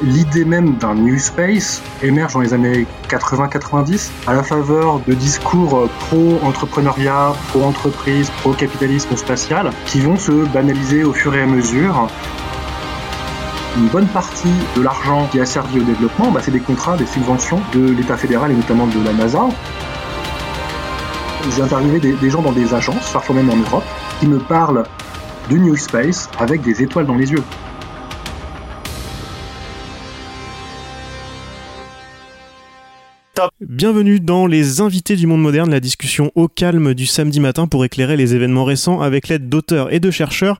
l'idée même d'un New Space émerge dans les années 80-90 à la faveur de discours pro-entrepreneuriat, pro-entreprise, pro-capitalisme spatial qui vont se banaliser au fur et à mesure. Une bonne partie de l'argent qui a servi au développement, bah, c'est des contrats, des subventions de l'État fédéral et notamment de la NASA. J'ai interviewé des gens dans des agences, parfois même en Europe, qui me parlent de New Space avec des étoiles dans les yeux. Bienvenue dans les invités du monde moderne, la discussion au calme du samedi matin pour éclairer les événements récents avec l'aide d'auteurs et de chercheurs.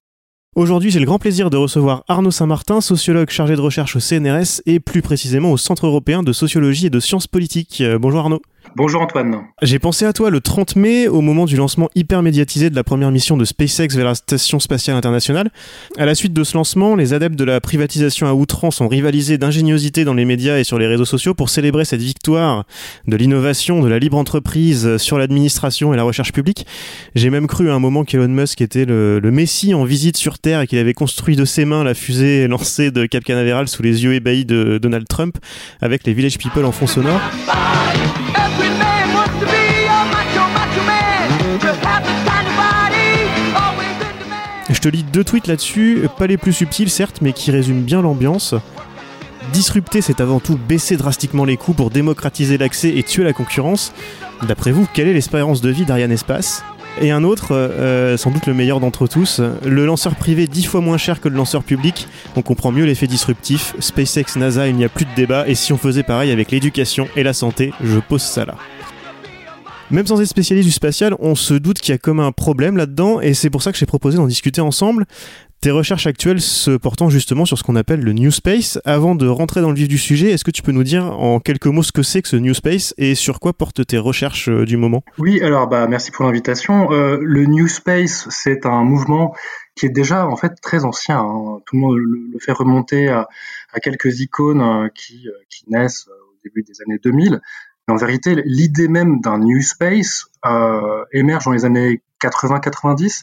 Aujourd'hui, j'ai le grand plaisir de recevoir Arnaud Saint-Martin, sociologue chargé de recherche au CNRS et plus précisément au Centre européen de sociologie et de sciences politiques. Euh, bonjour Arnaud. Bonjour Antoine. J'ai pensé à toi le 30 mai, au moment du lancement hyper médiatisé de la première mission de SpaceX vers la Station spatiale internationale. À la suite de ce lancement, les adeptes de la privatisation à outrance ont rivalisé d'ingéniosité dans les médias et sur les réseaux sociaux pour célébrer cette victoire de l'innovation, de la libre entreprise sur l'administration et la recherche publique. J'ai même cru à un moment qu'Elon Musk était le, messie en visite sur Terre et qu'il avait construit de ses mains la fusée lancée de Cap Canaveral sous les yeux ébahis de Donald Trump avec les Village People en fond sonore. Te lis deux tweets là-dessus, pas les plus subtils certes, mais qui résument bien l'ambiance. Disrupter, c'est avant tout baisser drastiquement les coûts pour démocratiser l'accès et tuer la concurrence. D'après vous, quelle est l'espérance de vie d'Ariane Espace? Et un autre, euh, sans doute le meilleur d'entre tous, le lanceur privé dix fois moins cher que le lanceur public. On comprend mieux l'effet disruptif. SpaceX, NASA, il n'y a plus de débat. Et si on faisait pareil avec l'éducation et la santé, je pose ça là. Même sans être spécialiste du spatial, on se doute qu'il y a comme un problème là-dedans, et c'est pour ça que j'ai proposé d'en discuter ensemble. Tes recherches actuelles se portant justement sur ce qu'on appelle le New Space. Avant de rentrer dans le vif du sujet, est-ce que tu peux nous dire en quelques mots ce que c'est que ce New Space et sur quoi portent tes recherches euh, du moment? Oui, alors bah merci pour l'invitation. Euh, le New Space, c'est un mouvement qui est déjà en fait très ancien. Hein. Tout le monde le, fait remonter à, quelques icônes euh, qui, qui naissent au début des années 2000 en vérité, l'idée même d'un New Space euh, émerge dans les années 80-90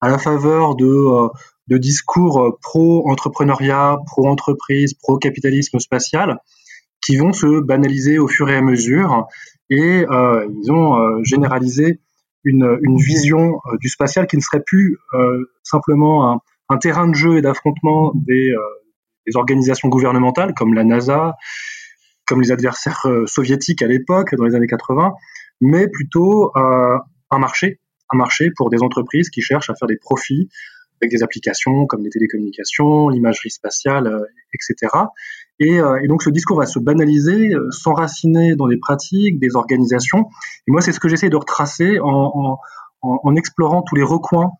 à la faveur de, euh, de discours euh, pro-entrepreneuriat, pro-entreprise, pro-capitalisme spatial qui vont se banaliser au fur et à mesure et euh, ils ont euh, généralisé une, une vision du spatial qui ne serait plus simplement un, un, terrain de jeu et d'affrontement des, des organisations gouvernementales comme la NASA, comme les adversaires euh, soviétiques à l'époque, dans les années 80, mais plutôt euh, un marché, un marché pour des entreprises qui cherchent à faire des profits avec des applications comme les télécommunications, l'imagerie spatiale, euh, etc. Et, et, donc ce discours va se banaliser, s'enraciner dans des pratiques, des organisations. Et moi, c'est ce que j'essaie de retracer en, en, en, explorant tous les recoins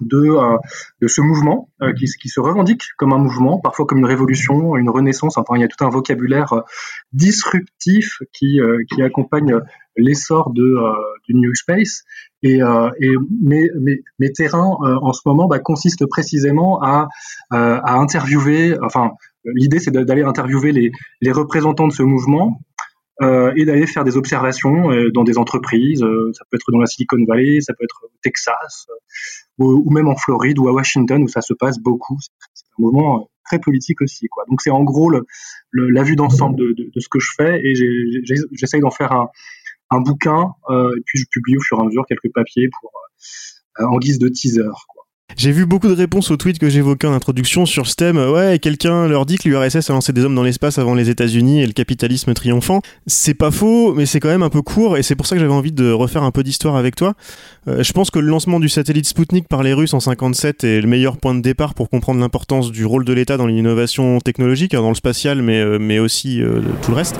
de, euh, de ce mouvement euh, qui, qui, se revendique comme un mouvement, parfois comme une révolution, une renaissance. Enfin, il y a tout un vocabulaire euh, disruptif qui, qui accompagne l'essor de du New Space. Et, et mes, mes, mes, terrains en ce moment bah, consistent précisément à, à interviewer. Enfin, l'idée c'est d'aller interviewer les, les représentants de ce mouvement euh, et d'aller faire des observations euh, dans des entreprises. Euh, ça peut être dans la Silicon Valley, ça peut être au Texas, ou, ou, même en Floride ou à Washington où ça se passe beaucoup. C'est un mouvement très politique aussi. Quoi. Donc c'est en gros le, le, la vue d'ensemble de, de, de, ce que je fais et j'essaye d'en faire un, un bouquin et puis je publie au fur et à mesure quelques papiers pour en guise de teaser. Quoi. J'ai vu beaucoup de réponses aux tweets que j'évoquais en introduction sur ce thème. Ouais, quelqu'un leur dit que l'URSS a lancé des hommes dans l'espace avant les États-Unis et le capitalisme triomphant. C'est pas faux, mais c'est quand même un peu court et c'est pour ça que j'avais envie de refaire un peu d'histoire avec toi. Euh, je pense que le lancement du satellite Sputnik par les Russes en 57 est le meilleur point de départ pour comprendre l'importance du rôle de l'État dans l'innovation technologique, hein, dans le spatial, mais, euh, aussi euh, tout le reste.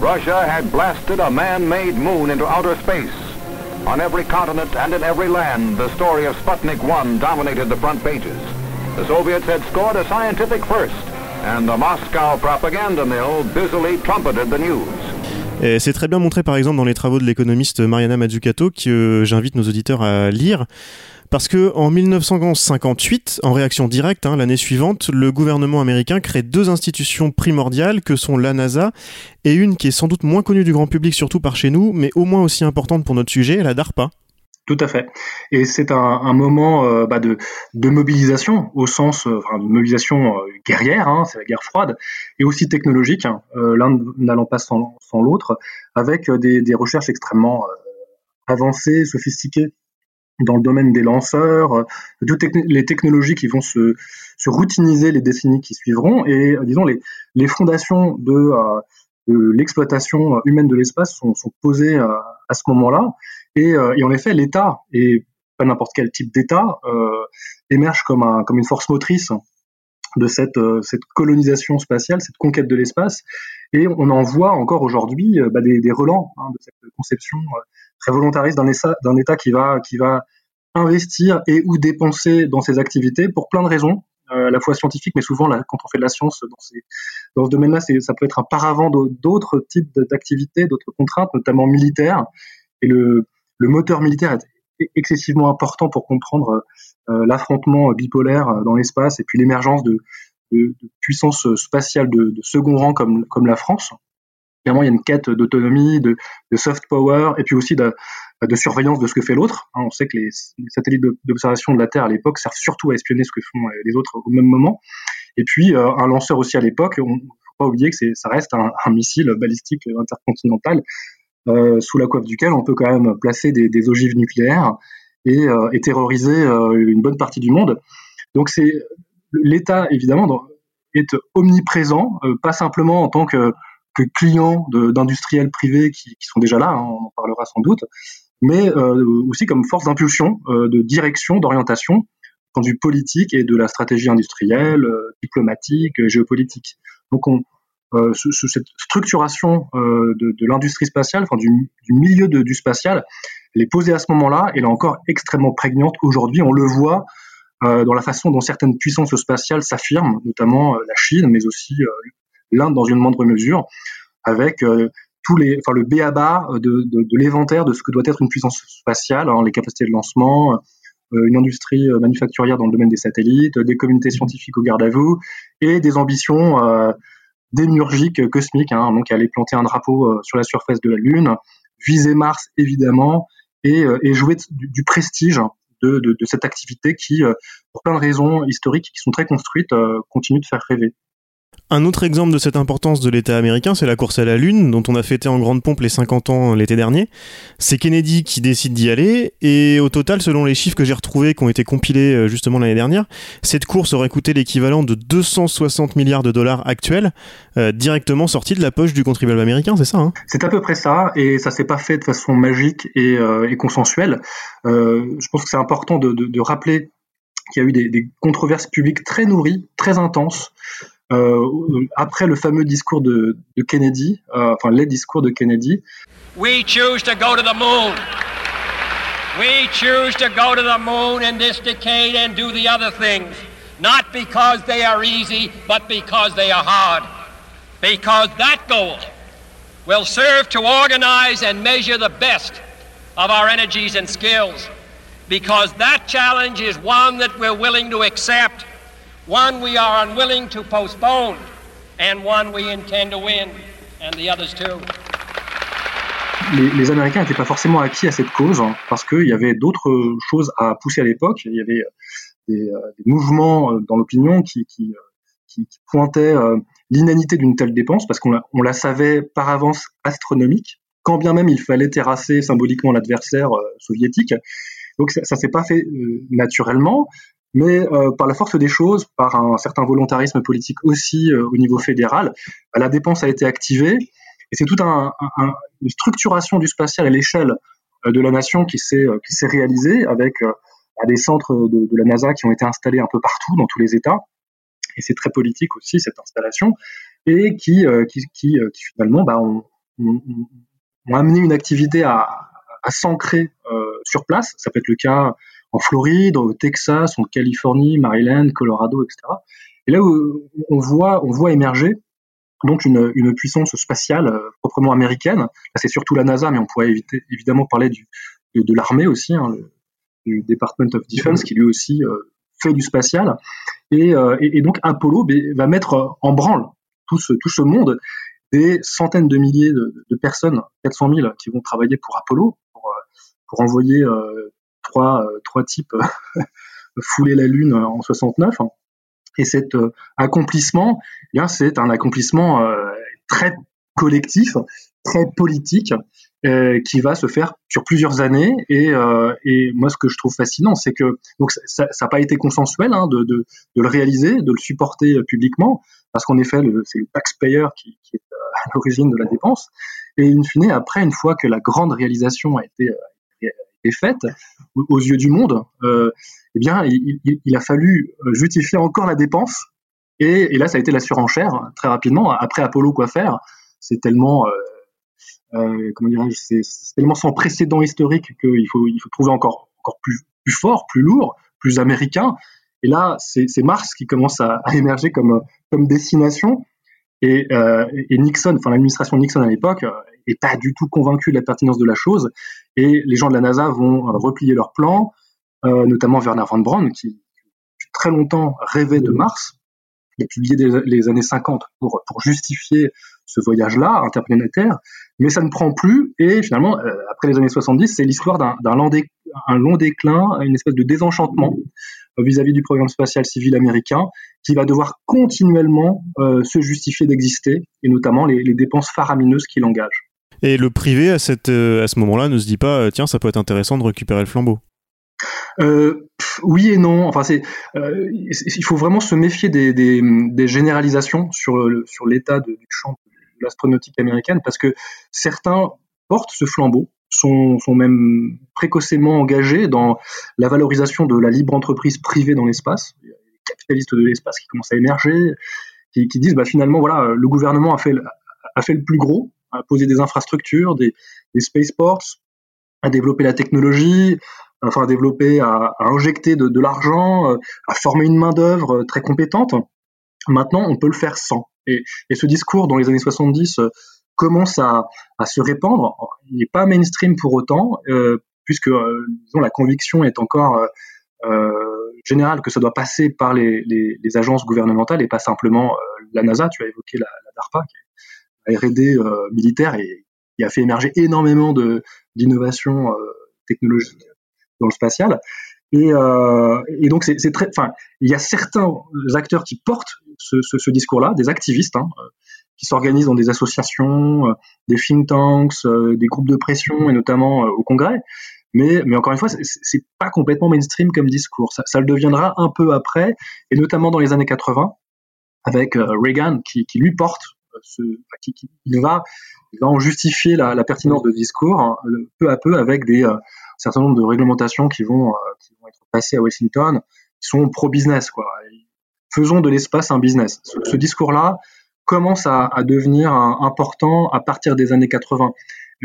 Russia had blasted a man-made moon into outer space. On every continent and in every land, the story of Sputnik 1 dominated the front pages. The Soviets had scored a scientific first, and the Moscow propaganda mill busily trumpeted the news. C'est très bien montré par exemple dans les travaux de l'économiste Mariana Mazzucato que j'invite nos auditeurs à lire. Parce que en 1958, en réaction directe, hein, l'année suivante, le gouvernement américain crée deux institutions primordiales que sont la NASA et une qui est sans doute moins connue du grand public, surtout par chez nous, mais au moins aussi importante pour notre sujet, la DARPA. Tout à fait. Et c'est un, moment euh, bah de, mobilisation au sens, euh, de mobilisation euh, guerrière, hein, c'est la guerre froide, et aussi technologique, hein, l'un n'allant pas sans, l'autre, avec des, recherches extrêmement avancées, sophistiquées dans le domaine des lanceurs, toutes les technologies qui vont se, se, routiniser les décennies qui suivront, et disons les, les fondations de, de l'exploitation humaine de l'espace sont, sont posées à ce moment-là. Euh, et, en effet, l'État, et pas n'importe quel type d'État, euh, émerge comme, un, comme une force motrice de cette, euh, cette colonisation spatiale, cette conquête de l'espace. Et on en voit encore aujourd'hui bah, des, relents hein, de cette conception très volontariste d'un État, qui va, qui va investir et ou dépenser dans ses activités pour plein de raisons, à la fois scientifiques, mais souvent quand on fait de la science dans, dans ce domaine-là, ça peut être un paravent d'autres types d'activités, d'autres contraintes, notamment militaires. Et le, le moteur militaire est excessivement important pour comprendre euh, l'affrontement bipolaire euh, dans l'espace et puis l'émergence de, puissances spatiales de, second rang comme, la France. Clairement, il y a une quête d'autonomie, de, soft power et puis aussi de, surveillance de ce que fait l'autre. Hein, on sait que les, satellites d'observation de la Terre à l'époque servent surtout à espionner ce que font euh, les autres au même moment. Et puis, un lanceur aussi à l'époque, on ne faut pas oublier que ça reste un, missile balistique intercontinental euh, sous la coiffe duquel on peut quand même placer des, des ogives nucléaires et, euh, et terroriser euh, une bonne partie du monde. Donc c'est l'État évidemment est omniprésent, pas simplement en tant que, que client d'industriels privés qui, qui, sont déjà là, hein, on en parlera sans doute, mais aussi comme force d'impulsion, de direction, d'orientation, du politique et de la stratégie industrielle, diplomatique, géopolitique. Donc on, euh, cette structuration euh, de, l'industrie spatiale, enfin du, milieu du spatial, elle est posée à ce moment-là, elle est encore extrêmement prégnante aujourd'hui. On le voit euh, dans la façon dont certaines puissances spatiales s'affirment, notamment la Chine, mais aussi l'Inde dans une moindre mesure, avec tous le béaba de, de, de l'éventaire de ce que doit être une puissance spatiale, hein, les capacités de lancement, une industrie manufacturière dans le domaine des satellites, des communautés scientifiques au garde à vous, et des ambitions démiurgique cosmique, hein, donc aller planter un drapeau euh, sur la surface de la Lune, viser Mars évidemment, et, euh, et jouer du, prestige de, de, cette activité qui, euh, pour plein de raisons historiques qui sont très construites, continue de faire rêver. Un autre exemple de cette importance de l'État américain, c'est la course à la Lune, dont on a fêté en grande pompe les 50 ans l'été dernier. C'est Kennedy qui décide d'y aller, et au total, selon les chiffres que j'ai retrouvés, qui ont été compilés euh, justement l'année dernière, cette course aurait coûté l'équivalent de 260 milliards de dollars actuels, euh, directement sortis de la poche du contribuable américain, c'est ça hein? C'est à peu près ça, et ça s'est pas fait de façon magique et, euh, consensuelle. Je pense que c'est important de, rappeler qu'il y a eu des, controverses publiques très nourries, très intenses, Euh, après le fameux discours de, de Kennedy, euh, enfin les discours de Kennedy. We choose to go to the moon. We choose to go to the moon in this decade and do the other things, not because they are easy, but because they are hard. Because that goal will serve to organize and measure the best of our energies and skills. Because that challenge is one that we're willing to accept One we are unwilling to postpone, and one we intend to win, and the others too. Les, les, Américains n'étaient pas forcément acquis à cette cause hein, parce qu'il y avait d'autres choses à pousser à l'époque. Il y avait euh, des, euh, des mouvements euh, dans l'opinion qui, pointaient l'inanité d'une telle dépense parce qu'on la, la savait par avance astronomique, quand bien même il fallait terrasser symboliquement l'adversaire soviétique. Donc ça, ça s'est pas fait naturellement mais euh, par la force des choses, par un certain volontarisme politique aussi euh, au niveau fédéral, bah, la dépense a été activée. Et c'est toute un, un, une structuration du spatial à l'échelle euh, de la nation qui s'est réalisée avec à des centres de, la NASA qui ont été installés un peu partout dans tous les États. Et c'est très politique aussi cette installation. Et qui qui, qui, finalement bah, ont, amené une activité à, à s'ancrer sur place. Ça peut être le cas en Floride, au Texas, en Californie, Maryland, Colorado, etc. Et là où on voit, émerger donc une, puissance spatiale euh, proprement américaine. Là, c'est surtout la NASA, mais on pourrait évidemment parler de, l'armée aussi, hein, du Department of Defense, qui lui aussi euh, fait du spatial. Et, euh, donc Apollo va mettre en branle tout ce, monde, des centaines de milliers de personnes, 400 000, qui vont travailler pour Apollo, pour envoyer trois, trois types fouler la Lune en 69. Et cet accomplissement, eh c'est un accomplissement très collectif, très politique, euh, qui va se faire sur plusieurs années. Et, euh, et moi, ce que je trouve fascinant, c'est que donc ça n'a pas été consensuel hein, de, de, le réaliser, de le supporter euh, publiquement, parce qu'en effet, c'est le taxpayer qui, qui est euh, à l'origine de la dépense. Et in fine, après, une fois que la grande réalisation a été, été faite aux yeux du monde, euh, eh bien, il, a fallu justifier encore la dépense. Et, là, ça a été la surenchère très rapidement. Après Apollo, quoi faire? C'est tellement euh, comment dirais-je, c'est tellement sans précédent historique qu'il faut, il faut trouver encore, encore plus, plus fort, plus lourd, plus américain. Et là, c'est Mars qui commence à, à, émerger comme, comme destination. Et, euh, et Nixon, enfin l'administration Nixon à l'époque, est pas du tout convaincue de la pertinence de la chose. Et les gens de la NASA vont replier leur plan, euh, notamment Werner von Braun, qui très longtemps rêvait de Mars. Il a publié les années 50 pour, justifier ce voyage-là interplanétaire, mais ça ne prend plus. Et finalement, euh, après les années 70, c'est l'histoire d'un long, un long déclin, une espèce de désenchantement euh, vis-à-vis du programme spatial civil américain, qui va devoir continuellement euh, se justifier d'exister, et notamment les, les dépenses faramineuses qu'il engage. Et le privé, à, cette, à ce moment-là, ne se dit pas, tiens, ça peut être intéressant de récupérer le flambeau euh, oui et non. Enfin, c'est, euh, il faut vraiment se méfier des, des, des généralisations sur, sur l'état du champ l'astronautique américaine parce que certains portent ce flambeau, sont, même précocement engagés dans la valorisation de la libre entreprise privée dans l'espace. A les capitalistes de l'espace qui commencent à émerger, qui, disent bah, finalement, voilà, le gouvernement a fait, a fait le plus gros, a posé des infrastructures, des, spaceports, a développé la technologie, enfin à développer, à, à injecter de, l'argent, à former une main d'œuvre très compétente. Maintenant, on peut le faire sans. Et, ce discours dans les années 70 euh, commence à, se répandre. Il n'est pas mainstream pour autant, euh, puisque euh, la conviction est encore euh, générale que ça doit passer par les, agences gouvernementales et pas simplement la NASA. Tu as évoqué la, DARPA, qui est la R&D militaire et qui a fait émerger énormément d'innovations technologiques dans le spatial. Et, donc c'est très, enfin, il y a certains acteurs qui portent ce, discours-là, des activistes, hein, qui s'organisent dans des associations, euh, des think tanks, euh, des groupes de pression et notamment au Congrès. Mais, mais encore une fois, c'est pas complètement mainstream comme discours. Ça, le deviendra un peu après, et notamment dans les années 80, avec Reagan qui, lui porte ce, qui, il va, va en justifier la, pertinence de discours hein, peu à peu avec des certain nombre de réglementations qui vont, euh, qui vont être passées à Washington, qui sont pro-business. Quoi. Faisons de l'espace un business. Ce discours-là commence à, devenir important à partir des années 80.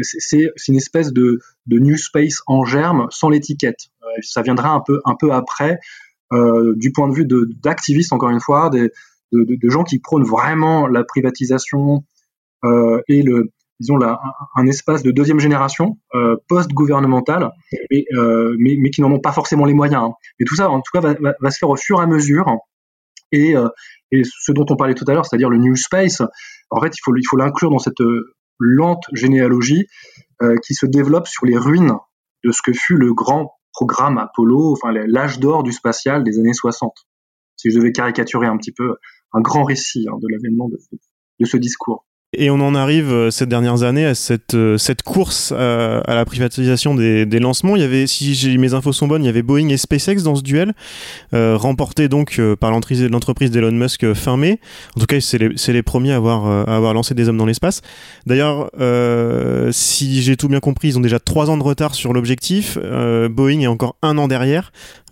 C'est une espèce de, new space en germe sans l'étiquette. Euh, ça viendra un peu, après, euh, du point de vue d'activistes, encore une fois, de, gens qui prônent vraiment la privatisation euh, et le, disons un, espace de deuxième génération post-gouvernementale, mais, qui n'en ont pas forcément les moyens. Hein. Mais tout ça, en tout cas, va, va, se faire au fur et à mesure. Et, et ce dont on parlait tout à l'heure, c'est-à-dire le New Space, en fait, il faut l'inclure dans cette euh, lente généalogie euh, qui se développe sur les ruines de ce que fut le grand programme Apollo, enfin l'âge d'or du spatial des années 60. Si je devais caricaturer un petit peu un grand récit hein, de l'avènement de ce discours. Et on en arrive euh, ces dernières années à cette, euh, cette course à, à la privatisation des, des, lancements. Il y avait, si mes infos sont bonnes, il y avait Boeing et SpaceX dans ce duel, euh, remporté donc euh, par l'entreprise d'Elon Musk fin mai. En tout cas, c'est les, les, premiers à avoir, à avoir lancé des hommes dans l'espace. D'ailleurs, euh, si j'ai tout bien compris, ils ont déjà trois ans de retard sur l'objectif. Boeing est encore un an derrière.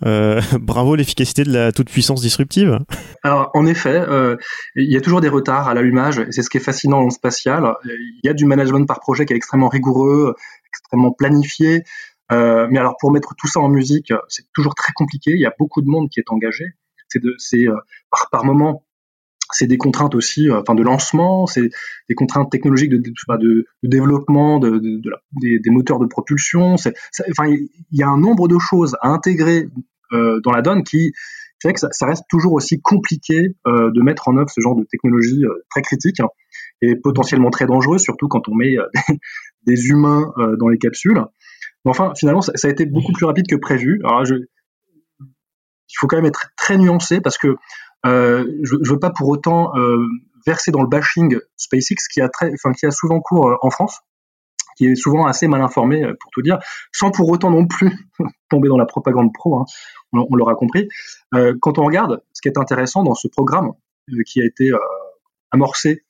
bravo l'efficacité de la toute-puissance disruptive. Alors, en effet, il y a toujours des retards à l'allumage. C'est ce qui est fascinant spatial. Il y a du management par projet qui est extrêmement rigoureux, extrêmement planifié. Euh, mais alors pour mettre tout ça en musique, c'est toujours très compliqué. Il y a beaucoup de monde qui est engagé. C'est euh, par, par moment, c'est des contraintes aussi, euh, enfin de lancement, c'est des contraintes technologiques de, de développement, de, des, moteurs de propulsion. Enfin, il y a un nombre de choses à intégrer dans la donne qui fait que ça, reste toujours aussi compliqué de mettre en œuvre ce genre de technologie très critique et potentiellement très dangereux, surtout quand on met euh, des humains euh, dans les capsules. Mais enfin, finalement, ça, a été beaucoup plus rapide que prévu. Alors, je, il faut quand même être très nuancé parce que euh, je, je veux pas pour autant verser dans le bashing SpaceX qui a très, enfin qui a souvent cours en France, qui est souvent assez mal informé pour tout dire, sans pour autant non plus tomber dans la propagande pro. Hein, on, l'aura compris. Quand on regarde, ce qui est intéressant dans ce programme qui a été amorcé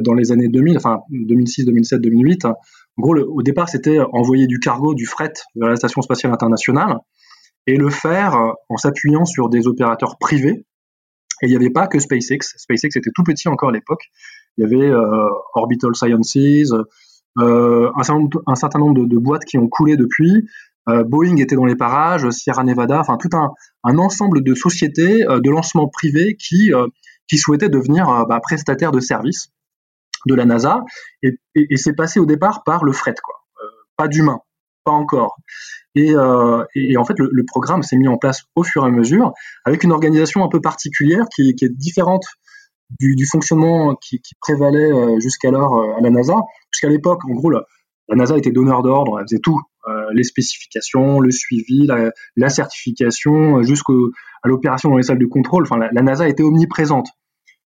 dans les années 2000, enfin 2006, 2007, 2008. en gros, au départ, c'était envoyer du cargo, du fret vers la station spatiale internationale et le faire en s'appuyant sur des opérateurs privés et il n'y avait pas que SpaceX. SpaceX était tout petit encore à l'époque. Il y avait euh, Orbital Sciences, euh, un, certain nombre, de, boîtes qui ont coulé depuis. Euh, Boeing était dans les parages, Sierra Nevada, enfin tout un, ensemble de sociétés de lancement privé qui, qui souhaitaient devenir bah, prestataires de services de la NASA. Et, c'est passé au départ par le fret, quoi. pas d'humain, pas encore. Et, euh, et, en fait, le, programme s'est mis en place au fur et à mesure, avec une organisation un peu particulière qui, est différente du, fonctionnement qui, prévalait euh, jusqu'alors euh, à la NASA. Jusqu'à l'époque, en gros, la, NASA était donneur d'ordre, elle faisait tout, euh, les spécifications, le suivi, la, la certification, jusqu'à l'opération dans les salles de contrôle. Enfin, la, la NASA était omniprésente.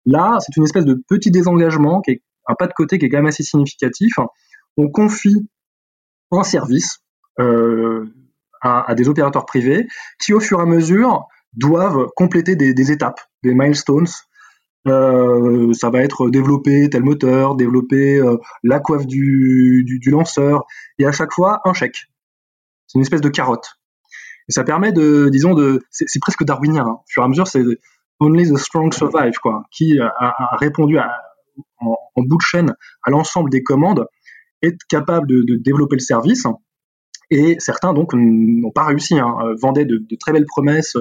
Là, c'est une espèce de petit désengagement, qui est un pas de côté qui est quand même assez significatif. On confie un service euh, à, des opérateurs privés qui, au fur et à mesure, doivent compléter des, étapes, des milestones. Euh, ça va être développer tel moteur, développer euh, la coiffe du, lanceur, et à chaque fois un chèque. C'est une espèce de carotte. Et ça permet de, disons, de, c'est presque darwinien. Hein. Au fur et à mesure, c'est only the strong survive, quoi, qui a répondu à, en, bout de chaîne à l'ensemble des commandes, est capable de, développer le service et certains donc n'ont pas réussi, hein, euh, vendaient de, très belles promesses,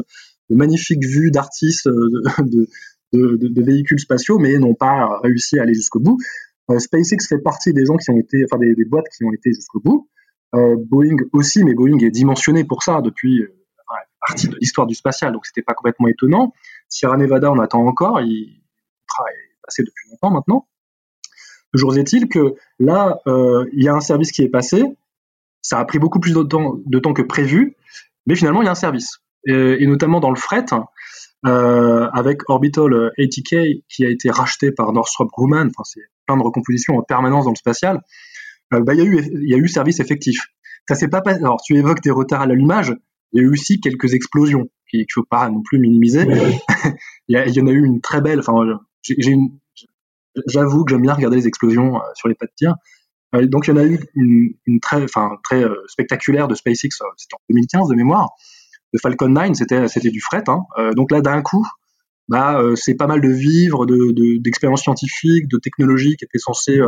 de magnifiques vues d'artistes, euh, de, véhicules spatiaux, mais n'ont pas réussi à aller jusqu'au bout. Euh, SpaceX fait partie des gens qui ont été, enfin des, boîtes qui ont été jusqu'au bout. Boeing aussi, mais Boeing est dimensionné pour ça depuis partie de l'histoire du spatial, donc c'était pas complètement étonnant. Sierra Nevada, on attend encore, il passé depuis longtemps maintenant. Toujours est-il que là, euh, il y a un service qui est passé, ça a pris beaucoup plus de temps, de temps que prévu, mais finalement, il y a un service. Et, et notamment dans le fret, euh, avec Orbital ATK qui a été racheté par Northrop Grumman, enfin, c'est plein de recompositions en permanence dans le spatial, euh, bah, il, y a eu, y a eu service effectif. Ça s'est pas passé. Alors, tu évoques des retards à l'allumage, il y a eu aussi quelques explosions qu'il ne faut pas non plus minimiser. il, y en a eu une très belle. Enfin, j'avoue que j'aime bien regarder les explosions euh, sur les pas de tir. Euh, donc il y en a eu une, très, euh, spectaculaire de SpaceX, c'était en 2015 de mémoire. De Falcon 9, c'était du fret. Hein. donc là, d'un coup, bah, c'est pas mal de vivres, de d'expériences de, scientifiques, de technologies qui étaient censées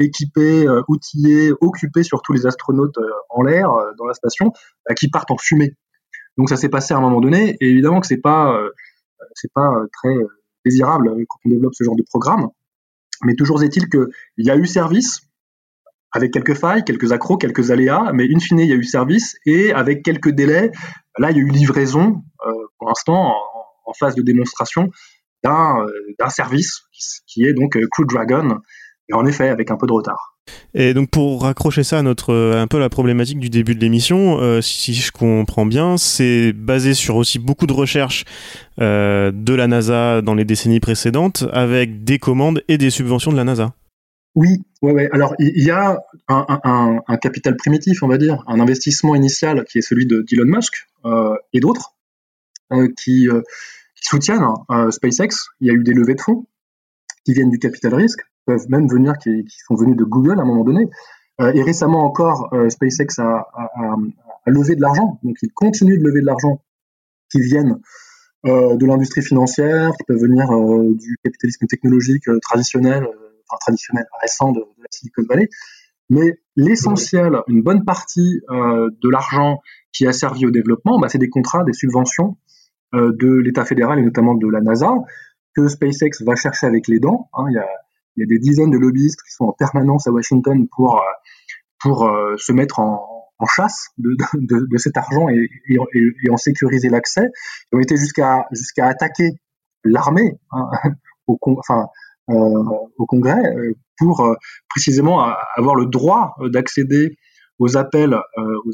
équiper, outiller, occuper surtout les astronautes en l'air dans la station, bah, qui partent en fumée. Donc ça s'est passé à un moment donné, et évidemment que c'est pas c'est pas très désirable quand on développe ce genre de programme. Mais toujours est-il qu'il y a eu service, avec quelques failles, quelques accros, quelques aléas, mais in fine, il y a eu service et avec quelques délais, là, il y a eu livraison, euh, pour l'instant, en, phase de démonstration, d'un euh, service qui, qui, est donc euh, Crew Dragon, et en effet, avec un peu de retard. Et donc pour raccrocher ça à notre un peu la problématique du début de l'émission, euh, si, je comprends bien, c'est basé sur aussi beaucoup de recherches euh, de la NASA dans les décennies précédentes, avec des commandes et des subventions de la NASA. Oui, ouais. Alors il y a un, capital primitif, on va dire, un investissement initial qui est celui de d'Elon Musk euh, et d'autres euh, qui, euh, soutiennent euh, SpaceX. Il y a eu des levées de fonds qui viennent du capital risque, peuvent même venir, qui, sont venus de Google à un moment donné. Euh, et récemment encore, SpaceX a, levé de l'argent, donc il continue de lever de l'argent qui viennent de l'industrie financière, qui peuvent venir du capitalisme technologique traditionnel enfin, traditionnel récent de, la Silicon Valley. Mais l'essentiel, une bonne partie euh, de l'argent qui a servi au développement, bah, c'est des contrats, des subventions euh, de l'État fédéral et notamment de la NASA que SpaceX va chercher avec les dents. Hein. Il, y a, il, y a, des dizaines de lobbyistes qui sont en permanence à Washington pour, euh, pour euh, se mettre en, chasse de, de, cet argent et, en sécuriser l'accès. Ils ont été jusqu'à jusqu'à attaquer l'armée, hein, au, euh, au Congrès pour précisément avoir le droit d'accéder aux appels,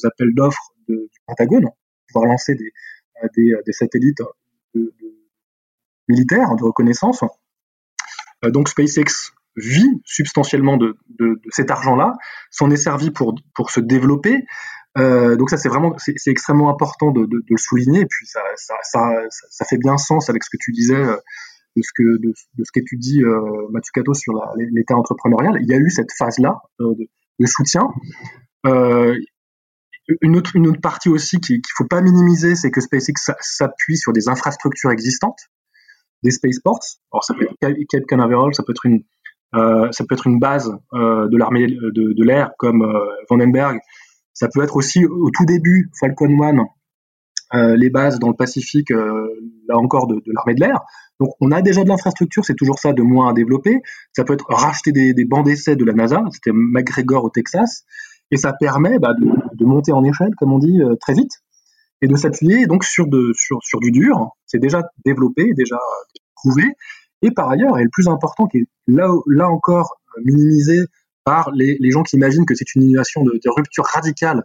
appels d'offres du Pentagone, pouvoir lancer des, des, satellites militaires de reconnaissance. Donc SpaceX vit substantiellement de, cet argent-là, s'en est servi pour, se développer. Euh, donc ça c'est vraiment c'est extrêmement important de, le souligner et puis ça, ça, fait bien sens avec ce que tu disais euh, de ce que de, ce qu'étudie euh, Matsukato sur l'état entrepreneurial. Il y a eu cette phase là euh, de, soutien. Euh, une autre, une autre partie aussi qu'il faut pas minimiser, c'est que SpaceX s'appuie sur des infrastructures existantes, des spaceports. Alors ça peut être Cape Canaveral, ça peut être une euh, ça peut être une base euh, de l'armée de, de l'air comme euh, Vandenberg. Ça peut être aussi au tout début Falcon 1, les bases dans le Pacifique, là encore de, de l'armée de l'air. Donc on a déjà de l'infrastructure, c'est toujours ça de moins à développer. Ça peut être racheter des, des bancs d'essai de la NASA, c'était McGregor au Texas, et ça permet bah, de, de, monter en échelle, comme on dit, très vite, et de s'appuyer donc sur, du dur. C'est déjà développé, déjà prouvé, et par ailleurs, et le plus important, qui est là, encore euh, minimisé par les, gens qui imaginent que c'est une innovation de, rupture radicale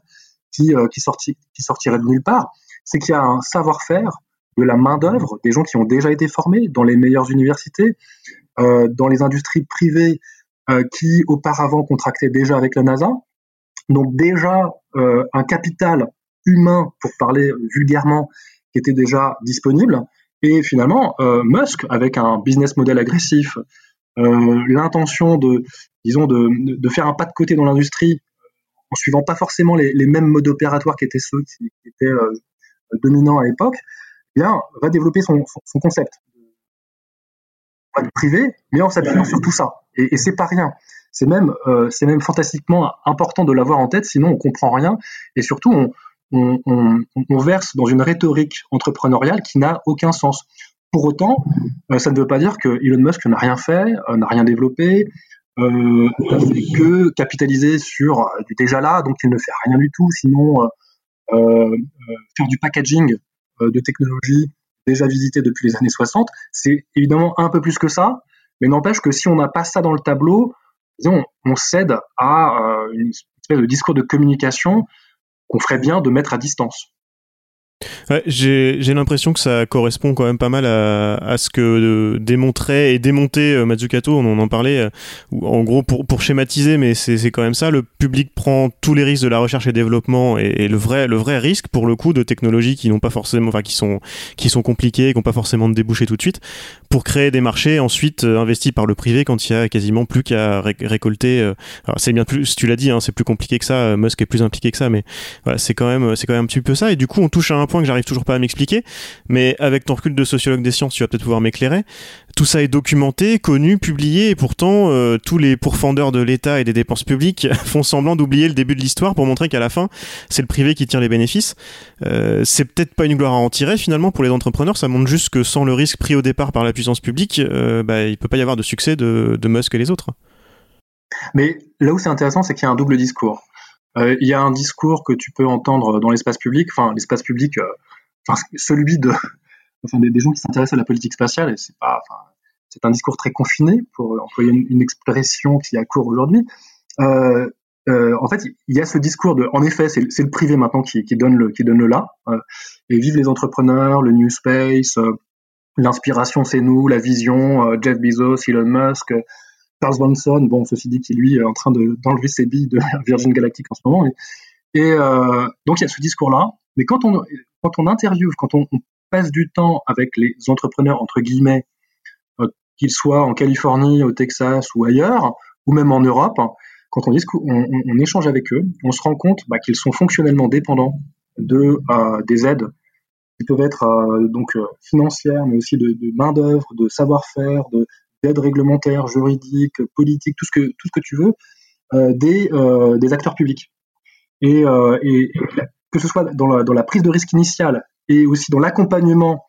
qui, euh, qui, sorti, qui sortirait de nulle part, c'est qu'il y a un savoir-faire de la main-d'œuvre, des gens qui ont déjà été formés dans les meilleures universités, euh, dans les industries privées euh, qui auparavant contractaient déjà avec la NASA. Donc déjà euh, un capital humain, pour parler vulgairement, qui était déjà disponible. Et finalement, euh, Musk, avec un business model agressif, euh, l'intention de, disons, de, faire un pas de côté dans l'industrie, en suivant pas forcément les, mêmes modes opératoires qui étaient ceux qui, étaient euh, dominants à l'époque, eh bien, va développer son, son, son concept privé, mais en s'appuyant sur tout ça. Et, et c'est pas rien. C'est même, euh, c'est même fantastiquement important de l'avoir en tête, sinon on comprend rien. Et surtout, on, on, verse dans une rhétorique entrepreneuriale qui n'a aucun sens. Pour autant, euh, ça ne veut pas dire que Elon Musk n'a rien fait, euh, n'a rien développé, euh, n'a fait que capitaliser sur du déjà là, donc il ne fait rien du tout, sinon faire du packaging de technologies déjà visitées depuis les années 60, c'est évidemment un peu plus que ça, mais n'empêche que si on n'a pas ça dans le tableau, on cède à une espèce de discours de communication qu'on ferait bien de mettre à distance. Ouais, j'ai l'impression que ça correspond quand même pas mal à, à ce que euh, démontrait et démontait euh, Mazzucato, on, en parlait, euh, en gros pour, pour schématiser, mais c'est quand même ça, le public prend tous les risques de la recherche et développement et, le, vrai, le vrai risque pour le coup de technologies qui n'ont pas forcément, enfin qui sont, qui sont compliquées, qui n'ont pas forcément de débouchés tout de suite, pour créer des marchés ensuite euh, investis par le privé quand il y a quasiment plus qu'à ré récolter. C'est bien plus, tu l'as dit, hein, c'est plus compliqué que ça, Musk est plus impliqué que ça, mais voilà, c'est quand même, c'est quand même un petit peu ça, et du coup on touche à un point que j'arrive toujours pas à m'expliquer, mais avec ton recul de sociologue des sciences, tu vas peut-être pouvoir m'éclairer. Tout ça est documenté, connu, publié, et pourtant euh, tous les pourfendeurs de l'État et des dépenses publiques font semblant d'oublier le début de l'histoire pour montrer qu'à la fin, c'est le privé qui tire les bénéfices. Euh, c'est peut-être pas une gloire à en tirer finalement pour les entrepreneurs, ça montre juste que sans le risque pris au départ par la puissance publique, euh, bah, il peut pas y avoir de succès de, de Musk et les autres. Mais là où c'est intéressant, c'est qu'il y a un double discours. Euh, il y a un discours que tu peux entendre dans l'espace public, enfin l'espace public, euh, enfin celui de, des, gens qui s'intéressent à la politique spatiale, et c'est pas, enfin c'est un discours très confiné pour employer une, expression qui a cours aujourd'hui. Euh, en fait, il y a ce discours de, en effet, c'est le privé maintenant qui, donne le qui donne le là, et vive les entrepreneurs, le new space, l'inspiration c'est nous, la vision, Jeff Bezos, Elon Musk, Charles Bronson, bon, ceci dit, qui lui est en train d'enlever ses billes de Virgin Galactic en ce moment. Et, euh, donc il y a ce discours-là. Mais quand on, quand on interviewe, quand on, passe du temps avec les entrepreneurs, entre guillemets, euh, qu'ils soient en Californie, au Texas ou ailleurs, ou même en Europe, quand on, on, on échange avec eux, on se rend compte bah, qu'ils sont fonctionnellement dépendants de, euh, des aides qui peuvent être donc financières, mais aussi de, de main-d'œuvre, de savoir-faire, de, d'aide réglementaire, juridique, politique, tout ce que, tout ce que tu veux, euh, des, euh, des acteurs publics. Et, euh, et, que ce soit dans la, dans la prise de risque initiale et aussi dans l'accompagnement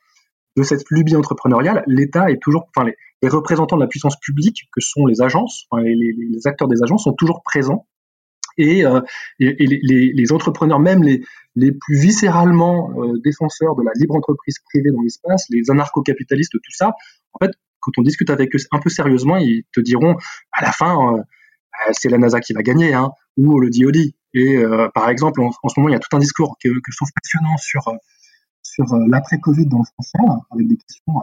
de cette lubie entrepreneuriale, l'État est toujours, enfin les, représentants de la puissance publique, que sont les agences, enfin les, acteurs des agences, sont toujours présents. Et, et les, entrepreneurs, même les, plus viscéralement défenseurs de la libre entreprise privée dans l'espace, les anarcho-capitalistes, tout ça, en fait, quand on discute avec eux un peu sérieusement, ils te diront à la fin, euh, c'est la NASA qui va gagner, hein, ou le DoD. Et, Et par exemple, en, ce moment, il y a tout un discours que, que je trouve passionnant sur sur l'après-Covid dans le français, avec des questions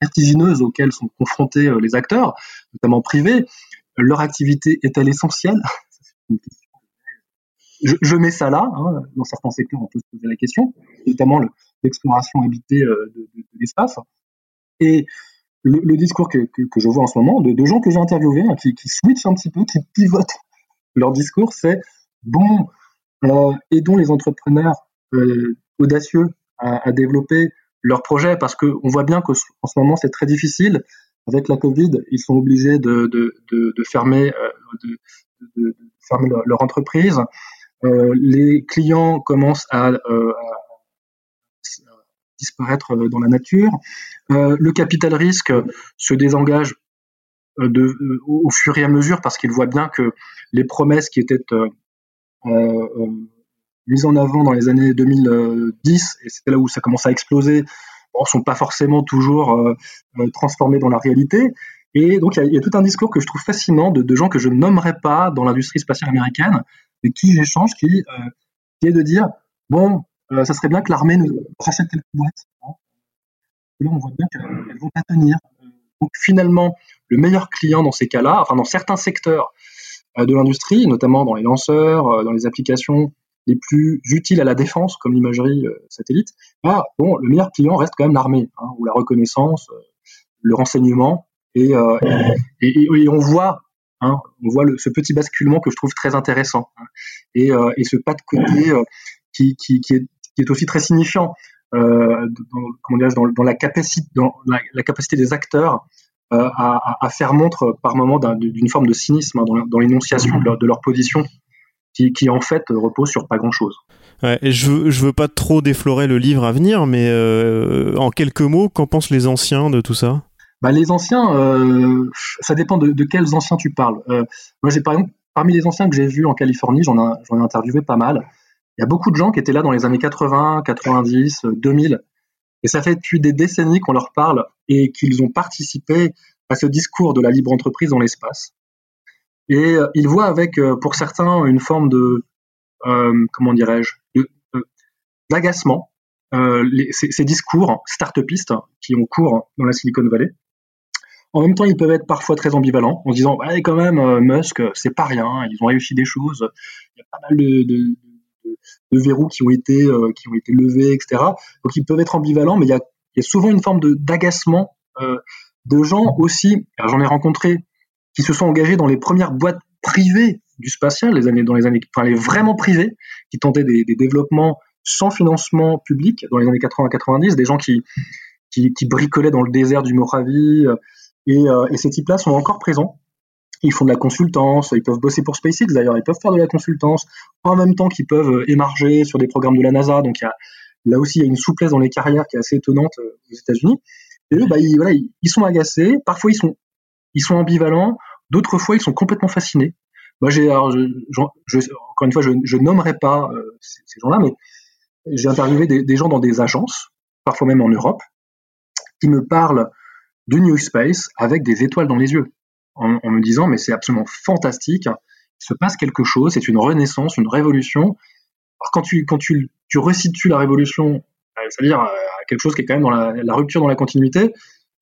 vertigineuses auxquelles sont confrontés les acteurs, notamment privés. Leur activité est-elle essentielle? Je, mets ça là. Hein, dans certains secteurs, on peut se poser la question, notamment l'exploration habitée de, de, de l'espace. Et le, discours que, que, je vois en ce moment de, gens que j'ai interviewés, hein, qui, qui switchent un petit peu, qui pivotent leur discours, c'est bon, euh, aidons les entrepreneurs euh, audacieux à, développer leurs projets parce qu'on voit bien qu'en ce moment c'est très difficile. Avec la Covid, ils sont obligés de, de, de, de fermer, euh, leur, entreprise. Euh, les clients commencent à disparaître euh, dans la nature. Euh, le capital risque se désengage euh, au fur et à mesure parce qu'il voit bien que les promesses qui étaient mises en avant dans les années 2010, et c'était là où ça commence à exploser, ne sont pas forcément toujours transformées dans la réalité. Et donc, il y, a tout un discours que je trouve fascinant de, gens que je nommerai pas dans l'industrie spatiale américaine, mais qui j'échange, euh, qui est de dire, bon, euh, ça serait bien que l'armée nous rachète quelques boîtes. Hein. là, on voit bien qu'elles vont pas tenir. Donc finalement, le meilleur client dans ces cas-là, enfin dans certains secteurs euh, de l'industrie, notamment dans les lanceurs, euh, dans les applications les plus utiles à la défense, comme l'imagerie euh, satellite, ah, bon, le meilleur client reste quand même l'armée, hein, ou la reconnaissance, euh, le renseignement, et, et, et, on voit Hein, on voit le, ce petit basculement que je trouve très intéressant hein, et, euh, et, ce pas de côté euh, qui, qui, qui, est, qui est aussi très signifiant euh, dans, comment dans, dans, la capacité, dans la, la capacité des acteurs euh, à, à, faire montre par moment d'une forme de cynisme hein, dans, dans l'énonciation de, leur, de leur position qui, qui, en fait repose sur pas grand chose. Ouais, et je, veux, je veux pas trop déflorer le livre à venir, mais euh, en quelques mots, qu'en pensent les anciens de tout ça? Bah, Les anciens, euh, ça dépend de, de, quels anciens tu parles. Euh, moi, j'ai par exemple, parmi les anciens que j'ai vus en Californie, j'en ai, ai interviewé pas mal. Il y a beaucoup de gens qui étaient là dans les années 80, 90, 2000. Et ça fait depuis des décennies qu'on leur parle et qu'ils ont participé à ce discours de la libre entreprise dans l'espace. Et euh, ils voient avec, euh, pour certains, une forme de, euh, comment dirais-je, d'agacement ces, discours start-upistes qui ont cours dans la Silicon Valley. En même temps, ils peuvent être parfois très ambivalents, en se disant, ouais, quand même, Musk, c'est pas rien, ils ont réussi des choses, il y a pas mal de, de, de verrous qui ont été euh, qui ont été levés, etc. Donc ils peuvent être ambivalents, mais il y a, y a souvent une forme d'agacement euh, de gens aussi. J'en ai rencontré qui se sont engagés dans les premières boîtes privées du spatial, les années dans les années, enfin les vraiment privées, qui tentaient des, développements sans financement public dans les années 80-90, des gens qui, qui, bricolaient dans le désert du Mojave, et, euh, et ces types-là sont encore présents. Ils font de la consultance, ils peuvent bosser pour SpaceX d'ailleurs, ils peuvent faire de la consultance en même temps qu'ils peuvent euh, émarger sur des programmes de la NASA. Donc y a, là aussi, il y a une souplesse dans les carrières qui est assez étonnante euh, aux États-Unis. Et eux, bah, ils, voilà, ils sont agacés, parfois ils sont, ils sont ambivalents, d'autres fois ils sont complètement fascinés. Moi, j'ai, encore une fois, je, je nommerai pas euh, ces, gens-là, mais j'ai interviewé des, des, gens dans des agences, parfois même en Europe, qui me parlent du New Space avec des étoiles dans les yeux, en, me disant mais c'est absolument fantastique, il se passe quelque chose, c'est une renaissance, une révolution. Alors quand tu quand tu, tu resitues la révolution, c'est-à-dire euh, quelque chose qui est quand même dans la, rupture dans la continuité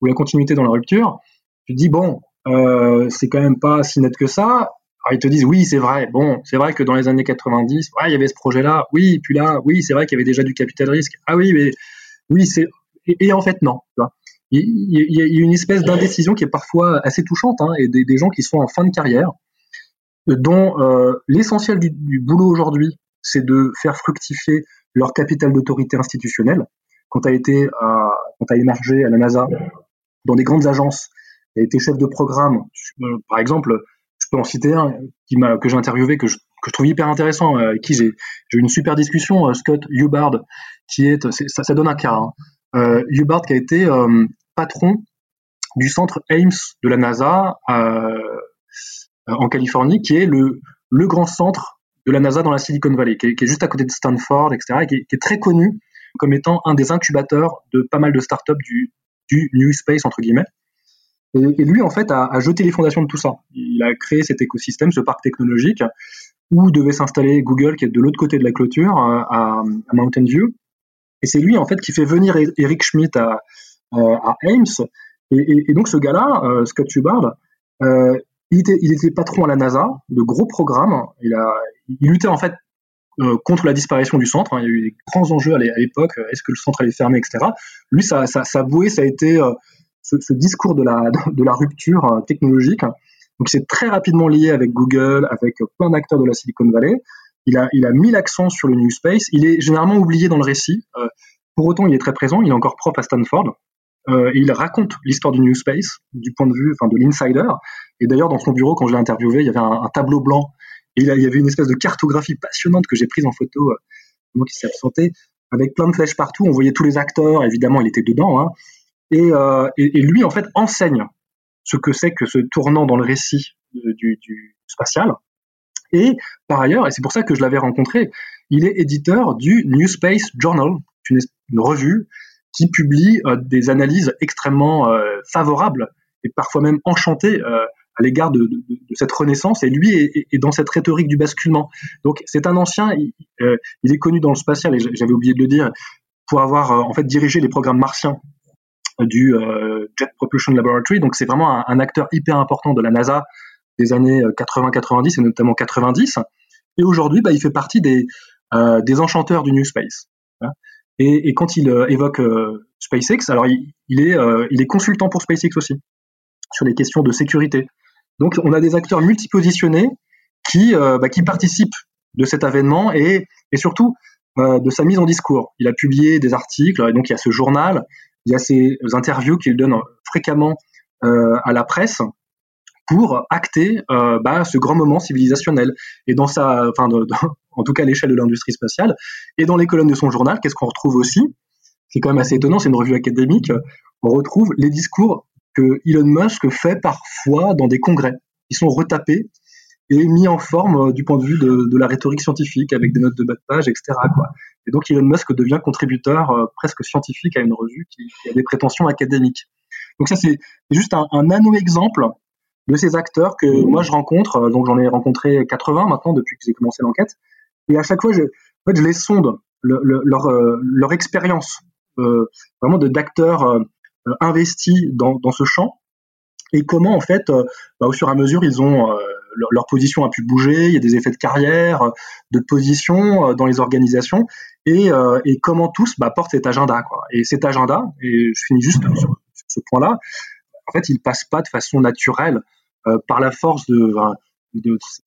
ou la continuité dans la rupture, tu te dis bon euh, c'est quand même pas si net que ça. Alors ils te disent oui c'est vrai, bon c'est vrai que dans les années 90, ouais, il y avait ce projet-là, oui puis là oui c'est vrai qu'il y avait déjà du capital risque, ah oui mais oui c'est et, et en fait non, tu vois il y, a une espèce d'indécision qui est parfois assez touchante, hein, et des, gens qui sont en fin de carrière, dont euh, l'essentiel du, boulot aujourd'hui, c'est de faire fructifier leur capital d'autorité institutionnelle. Quand tu as été, quand as émergé à la NASA, dans des grandes agences, tu été chef de programme, euh, par exemple, je peux en citer un que j'ai interviewé, que je, que trouve hyper intéressant, euh, avec qui j'ai eu une super discussion, euh, Scott Hubbard, qui est, ça, ça donne un cas, hein, Hubbard qui a été euh, patron du centre Ames de la NASA euh, en Californie, qui est le, grand centre de la NASA dans la Silicon Valley, qui est, juste à côté de Stanford, etc., et qui est, très connu comme étant un des incubateurs de pas mal de startups du, du New Space, entre guillemets. Et, lui, en fait, a, jeté les fondations de tout ça. Il a créé cet écosystème, ce parc technologique, où devait s'installer Google, qui est de l'autre côté de la clôture, à, Mountain View. Et c'est lui, en fait, qui fait venir Eric Schmidt à, à Ames. Et, donc, ce gars-là, Scott Hubbard, il était, il était patron à la NASA de gros programmes. Il, a, il luttait en fait euh, contre la disparition du centre. Hein. Il y a eu des grands enjeux à l'époque. Est-ce que le centre allait fermer, etc. Lui, ça, ça, ça boué, ça a été euh, ce, ce, discours de la, de la rupture euh, technologique. Donc, c'est très rapidement lié avec Google, avec plein d'acteurs de la Silicon Valley. Il a, mis l'accent sur le New Space. Il est généralement oublié dans le récit. pour autant, il est très présent. Il est encore prof à Stanford. Euh, il raconte l'histoire du New Space du point de vue, enfin, de l'insider. Et d'ailleurs, dans son bureau, quand je l'ai interviewé, il y avait un, tableau blanc et il, y avait une espèce de cartographie passionnante que j'ai prise en photo, euh, moi s'est absenté, avec plein de flèches partout. On voyait tous les acteurs, évidemment, il était dedans. Hein. Euh, et, lui, en fait, enseigne ce que c'est que ce tournant dans le récit du spatial. Et par ailleurs, et c'est pour ça que je l'avais rencontré, il est éditeur du New Space Journal, une, revue qui publie euh, des analyses extrêmement euh, favorables et parfois même enchantées euh, à l'égard de, cette renaissance. Et lui est, dans cette rhétorique du basculement. Donc c'est un ancien, il, est connu dans le spatial, et j'avais oublié de le dire, pour avoir en fait dirigé les programmes martiens du Jet Propulsion Laboratory. Donc c'est vraiment un, acteur hyper important de la NASA des années 80-90 et notamment 90. Et aujourd'hui, bah, il fait partie des, des enchanteurs du New Space. Hein. Et, quand il euh, évoque euh, SpaceX, alors il, est, euh, il est consultant pour SpaceX aussi sur les questions de sécurité. Donc on a des acteurs multipositionnés qui, bah, qui participent de cet avènement et, et surtout de sa mise en discours. Il a publié des articles, donc il y a ce journal, il y a ces interviews qu'il donne fréquemment euh, à la presse pour acter euh, bah, ce grand moment civilisationnel. Et dans sa, enfin, de, en tout cas l'échelle de l'industrie spatiale. Et dans les colonnes de son journal, qu'est-ce qu'on retrouve aussi? C'est quand même assez étonnant, c'est une revue académique. On retrouve les discours que Elon Musk fait parfois dans des congrès. Ils sont retapés et mis en forme euh, du point de vue de, de, la rhétorique scientifique avec des notes de bas de page, etc. Quoi. Et donc Elon Musk devient contributeur euh, presque scientifique à une revue qui, a des prétentions académiques. Donc ça c'est juste un, un nano-exemple de ces acteurs que moi je rencontre. Euh, donc j'en ai rencontré 80 maintenant depuis que j'ai commencé l'enquête. Et à chaque fois, je, en fait, je les sonde, le, le, leur, euh, leur expérience euh, vraiment d'acteurs euh, investis dans, dans ce champ et comment en fait, bah, au fur et à mesure, ils ont leur, position a pu bouger. Il y a des effets de carrière, de position dans les organisations et, et comment tous bah, portent cet agenda. Quoi. Et cet agenda, et je finis juste sur, ce point-là, en fait, il passe pas de façon naturelle par la force de,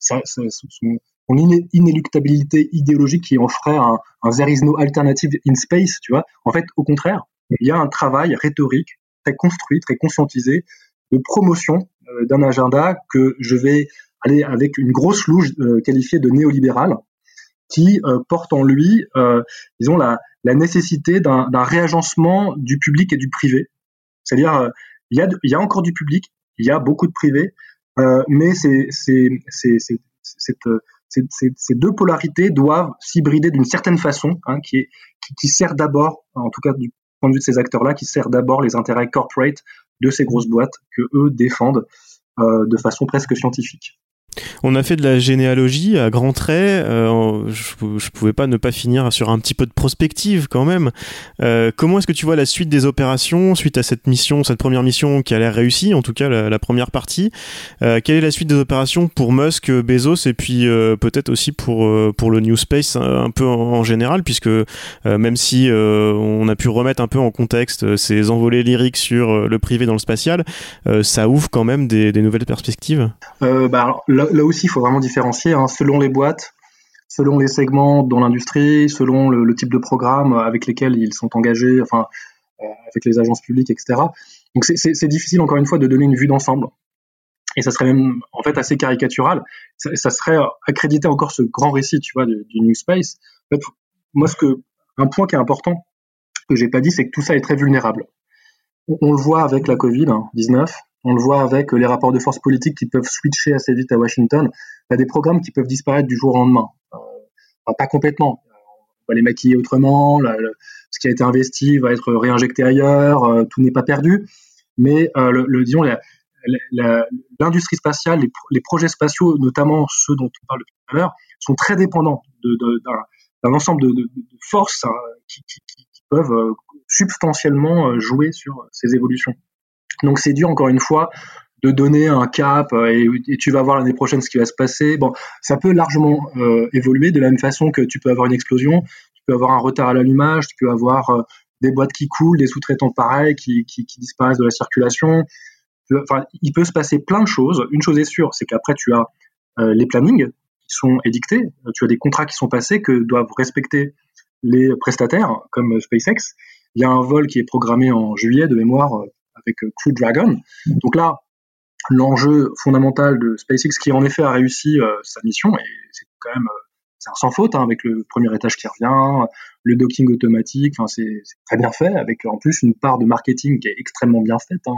son, inéluctabilité idéologique qui en ferait un, un alternative in space, tu vois. En fait, au contraire, il y a un travail rhétorique très construit, très conscientisé de promotion euh, d'un agenda que je vais aller avec une grosse louche euh, qualifiée de néolibéral qui euh, porte en lui, euh, disons, la, nécessité d'un réagencement du public et du privé. C'est-à-dire, euh, il, y a, il y a encore du public, il y a beaucoup de privé, mais c'est cette ces, deux polarités doivent s'hybrider d'une certaine façon, hein, qui sert d'abord, en tout cas du point de vue de ces acteurs-là, qui sert d'abord les intérêts corporate de ces grosses boîtes que eux défendent euh, de façon presque scientifique. On a fait de la généalogie à grands traits. Euh, je, je, pouvais pas ne pas finir sur un petit peu de prospective quand même. Euh, comment est-ce que tu vois la suite des opérations suite à cette mission, cette première mission qui a l'air réussie, en tout cas la, première partie? Euh, Quelle est la suite des opérations pour Musk, Bezos et puis peut-être aussi pour pour le New Space un, peu en, général, puisque même si on a pu remettre un peu en contexte ces envolées lyriques sur le privé dans le spatial, ça ouvre quand même des, nouvelles perspectives? bah là, aussi, il faut vraiment différencier hein, selon les boîtes, selon les segments dans l'industrie, selon le, type de programme avec lesquels ils sont engagés, enfin, euh, avec les agences publiques, etc. Donc c'est difficile, encore une fois, de donner une vue d'ensemble. Et ça serait même, en fait, assez caricatural. Ça, serait accréditer encore ce grand récit, tu vois, du, New Space. En fait, moi, ce que, un point qui est important, que j'ai pas dit, c'est que tout ça est très vulnérable. On, on le voit avec la Covid-19, on le voit avec les rapports de force politiques qui peuvent switcher assez vite à Washington. Il y a des programmes qui peuvent disparaître du jour au lendemain. Euh, pas complètement. On va les maquiller autrement. Ce qui a été investi va être réinjecté ailleurs. Euh, tout n'est pas perdu. Mais euh, le, disons, l'industrie spatiale, les, projets spatiaux, notamment ceux dont on parle tout à l'heure, sont très dépendants d'un ensemble de, forces hein, qui, peuvent euh, substantiellement euh, jouer sur ces évolutions. Donc c'est dur, encore une fois, de donner un cap euh, et, tu vas voir l'année prochaine ce qui va se passer. Bon, ça peut largement évoluer de la même façon que tu peux avoir une explosion, tu peux avoir un retard à l'allumage, tu peux avoir des boîtes qui coulent, des sous-traitants pareils qui, disparaissent de la circulation. Enfin, il peut se passer plein de choses. Une chose est sûre, c'est qu'après tu as les plannings qui sont édictés, tu as des contrats qui sont passés que doivent respecter les prestataires comme SpaceX. Il y a un vol qui est programmé en juillet de mémoire euh, avec euh, Crew Dragon. Donc là, l'enjeu fondamental de SpaceX, qui en effet a réussi euh, sa mission, et c'est quand même c'est un sans faute hein, avec le premier étage qui revient, le docking automatique, c'est très bien fait, avec en plus une part de marketing qui est extrêmement bien faite, hein,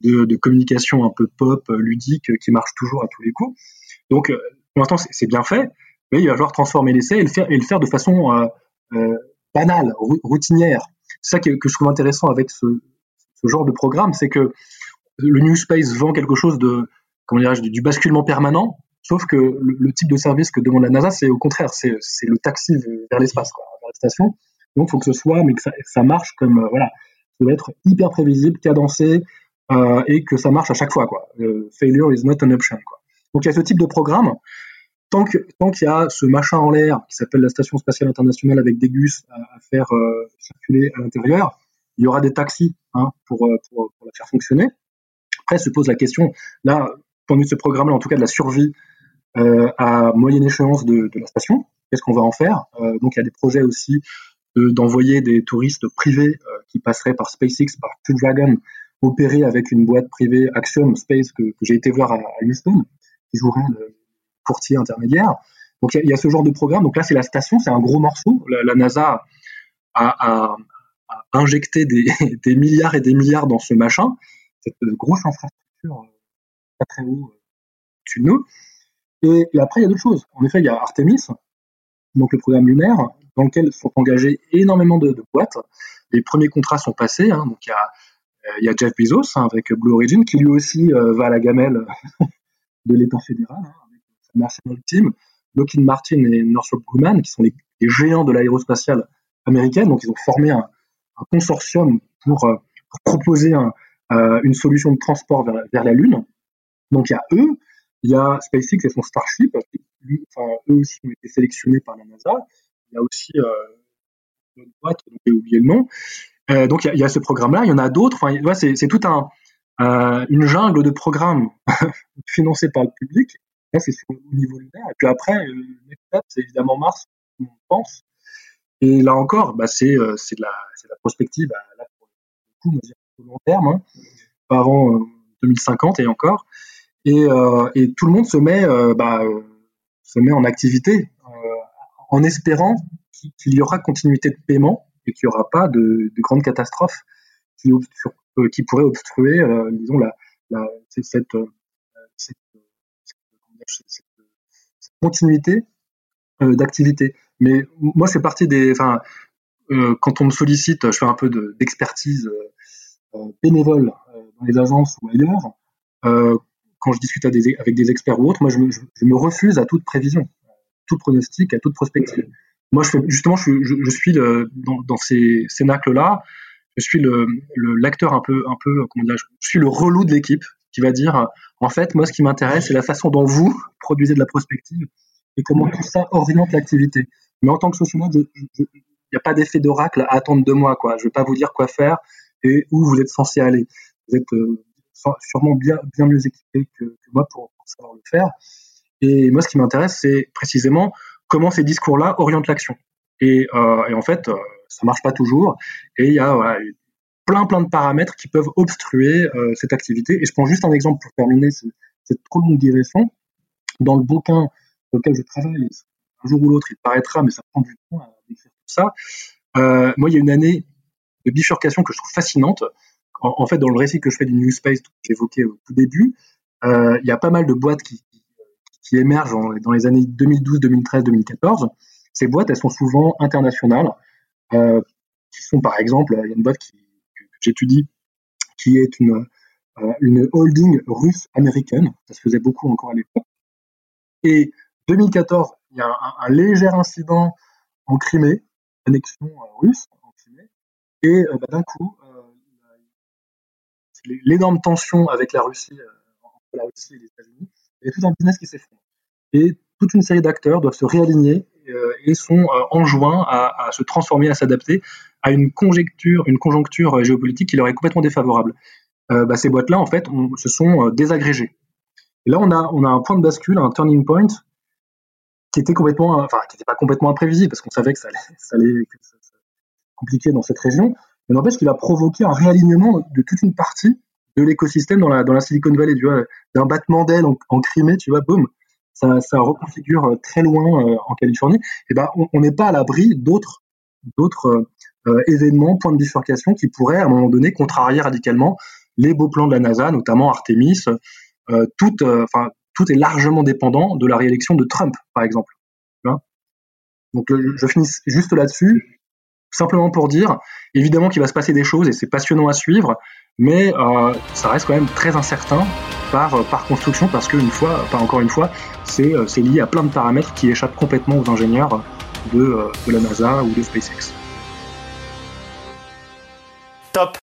de, communication un peu pop, ludique, qui marche toujours à tous les coups. Donc pour l'instant c'est bien fait, mais il va falloir transformer l'essai et le faire de façon euh, banale, routinière. C'est ça que, je trouve intéressant avec ce, genre de programme, c'est que le New Space vend quelque chose de, comment dirais-je, du, basculement permanent, sauf que le, type de service que demande la NASA, c'est au contraire, c'est le taxi vers l'espace, vers la station. Donc, il faut que ce soit, mais que ça, marche comme, euh, voilà, ça doit être hyper prévisible, cadencé, euh, et que ça marche à chaque fois, quoi. failure is not an option, quoi. Donc, il y a ce type de programme tant qu'il tant y a ce machin en l'air qui s'appelle la Station spatiale internationale avec des gus à, faire euh, circuler à l'intérieur, il y aura des taxis hein, pour, euh, pour, pour, la faire fonctionner. Après se pose la question, là, point de vue de ce programme-là, en tout cas de la survie euh, à moyenne échéance de, de la station, qu'est-ce qu'on va en faire? Euh, Donc il y a des projets aussi d'envoyer des touristes privés qui passeraient par SpaceX, par Crew Dragon, opérer avec une boîte privée Axiom Space que, que j'ai été voir à, Houston, qui jouerait le, courtier intermédiaire. Donc il y, a ce genre de programme. Donc là, c'est la station, c'est un gros morceau. La, NASA a, injecté des, milliards et des milliards dans ce machin, cette grosse infrastructure euh, pas très haut euh, de nous. Et, après, il y a d'autres choses. En effet, il y a Artemis, donc le programme lunaire, dans lequel sont engagés énormément de, boîtes. Les premiers contrats sont passés. Hein. donc il y, a, euh, il y a Jeff Bezos hein, avec Blue Origin, qui lui aussi va à la gamelle de l'État fédéral. Hein. National Team, Lockheed Martin et Northrop Grumman, qui sont les, géants de l'aérospatiale américaine. Donc, ils ont formé un, consortium pour, euh, proposer euh, une solution de transport vers, la Lune. Donc, il y a eux, il y a SpaceX et son Starship, enfin, eux aussi ont été sélectionnés par la NASA. Il y a aussi euh, une boîte, j'ai oublié le nom. donc, il y, a, ce programme-là. Il y en a d'autres. Enfin, c'est tout un, une jungle de programmes financés par le public c'est au niveau lunaire. Et puis après, c'est évidemment Mars, on pense. Et là encore, bah, c'est euh, de, la, prospective bah, on long terme, hein, pas avant 2050 euh, et encore. Et, et, tout le monde se met, bah, se met en activité en espérant qu'il y aura continuité de paiement et qu'il n'y aura pas de, de grandes catastrophes qui, qui pourraient obstruer, cette, continuité euh, d'activité. Mais moi, je fais partie des. Enfin, euh, quand on me sollicite, je fais un peu d'expertise euh, bénévole dans les agences ou ailleurs. quand je discute avec des, experts ou autres, moi, je me, refuse à toute prévision, tout pronostic, à toute prospective. Moi, justement, je, suis dans, ces cénacles-là, je suis l'acteur un peu, un peu, comment dire, je suis le relou de l'équipe qui va dire en fait, moi, ce qui m'intéresse, c'est la façon dont vous produisez de la prospective et comment tout ça oriente l'activité. Mais en tant que sociologue, il n'y a pas d'effet d'oracle à attendre de moi. Quoi. Je ne vais pas vous dire quoi faire et où vous êtes censé aller. Vous êtes euh, sûrement bien, mieux équipé que, moi pour, savoir le faire. Et moi, ce qui m'intéresse, c'est précisément comment ces discours-là orientent l'action. Et, euh, en fait, euh, ça marche pas toujours. Et il y a plein plein de paramètres qui peuvent obstruer euh, cette activité. Et je prends juste un exemple pour terminer cette trop longue digression. Dans le bouquin sur lequel je travaille, un jour ou l'autre, il paraîtra, mais ça prend du temps à décrire tout ça. Euh, moi, il y a une année de bifurcation que je trouve fascinante. En, fait, dans le récit que je fais du New Space que j'évoquais au tout début, euh, il y a pas mal de boîtes qui, qui émergent dans les années 2012, 2013, 2014. Ces boîtes, elles sont souvent internationales, euh, qui sont par exemple, il y a une boîte qui, j'étudie, qui est une, une holding russe-américaine. Ça se faisait beaucoup encore à l'époque. Et 2014, il y a un, léger incident en Crimée, annexion russe en Crimée, et bah, d'un coup, l'énorme tension avec la Russie, entre la Russie et les États-Unis, il y a tout un business qui s'effondre. Et toute une série d'acteurs doivent se réaligner euh, et sont euh, enjoints à, se transformer, à s'adapter à une conjecture, conjoncture euh, géopolitique qui leur est complètement défavorable. Bah, ces boîtes-là, en fait, se sont désagrégées. Et là, on a un point de bascule, un turning point, qui était n'était pas complètement imprévisible, parce qu'on savait que ça allait, ça dans cette région, mais n'empêche qu'il a provoqué un réalignement de toute une partie de l'écosystème dans la, Silicon Valley, tu vois, d'un battement d'aile en, Crimée, tu vois, boum, ça, reconfigure euh, très loin euh, en Californie, et ben on n'est pas à l'abri d'autres euh, événements, points de bifurcation qui pourraient à un moment donné contrarier radicalement les beaux plans de la NASA, notamment Artemis. enfin, tout est largement dépendant de la réélection de Trump, par exemple. Donc je finis juste là-dessus, simplement pour dire, évidemment qu'il va se passer des choses et c'est passionnant à suivre, mais ça reste quand même très incertain par, par construction parce qu'une fois, pas encore une fois, euh, c'est lié à plein de paramètres qui échappent complètement aux ingénieurs de, euh, de la NASA ou de SpaceX. Top